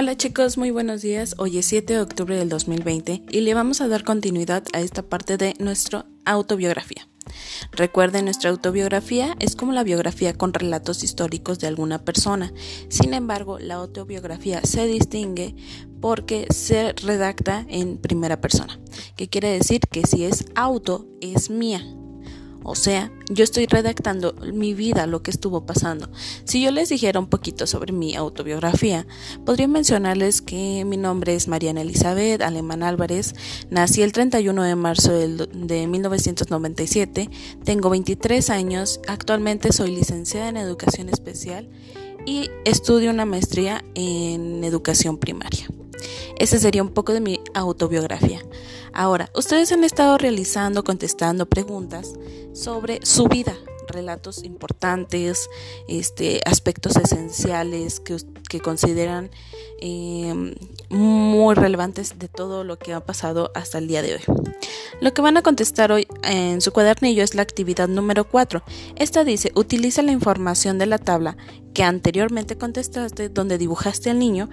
Hola chicos, muy buenos días. Hoy es 7 de octubre del 2020 y le vamos a dar continuidad a esta parte de nuestra autobiografía. Recuerden, nuestra autobiografía es como la biografía con relatos históricos de alguna persona. Sin embargo, la autobiografía se distingue porque se redacta en primera persona, que quiere decir que si es auto, es mía, o sea, yo estoy redactando mi vida, lo que estuvo pasando. Si yo les dijera un poquito sobre mi autobiografía, podría mencionarles que mi nombre es Mariana Elizabeth Alemán Álvarez, nací el 31 de marzo de 1997, tengo 23 años, actualmente soy licenciada en educación especial y estudio una maestría en educación primaria. Ese sería un poco de mi autobiografía. Ahora, ustedes han estado realizando, contestando preguntas sobre su vida, relatos importantes, este, aspectos esenciales que, que consideran em, muy relevantes de todo lo que ha pasado hasta el día de hoy. Lo que van a contestar hoy en su cuadernillo es la actividad número 4. Esta dice, utiliza la información de la tabla que anteriormente contestaste, donde dibujaste al niño,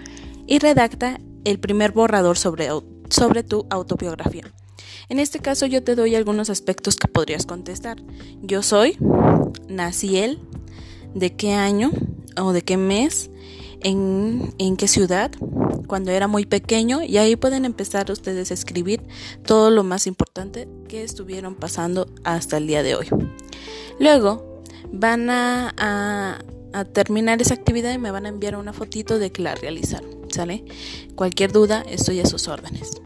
y redacta el primer borrador sobre, sobre tu autobiografía. En este caso yo te doy algunos aspectos que podrías contestar. Yo soy, nací él, de qué año o de qué mes, en, en, qué ciudad, cuando era muy pequeño y ahí pueden empezar ustedes a escribir todo lo más importante que estuvieron pasando hasta el día de hoy. Luego van a a terminar esa actividad y me van a enviar una fotito de que la realizaron, Cualquier duda, estoy a sus órdenes.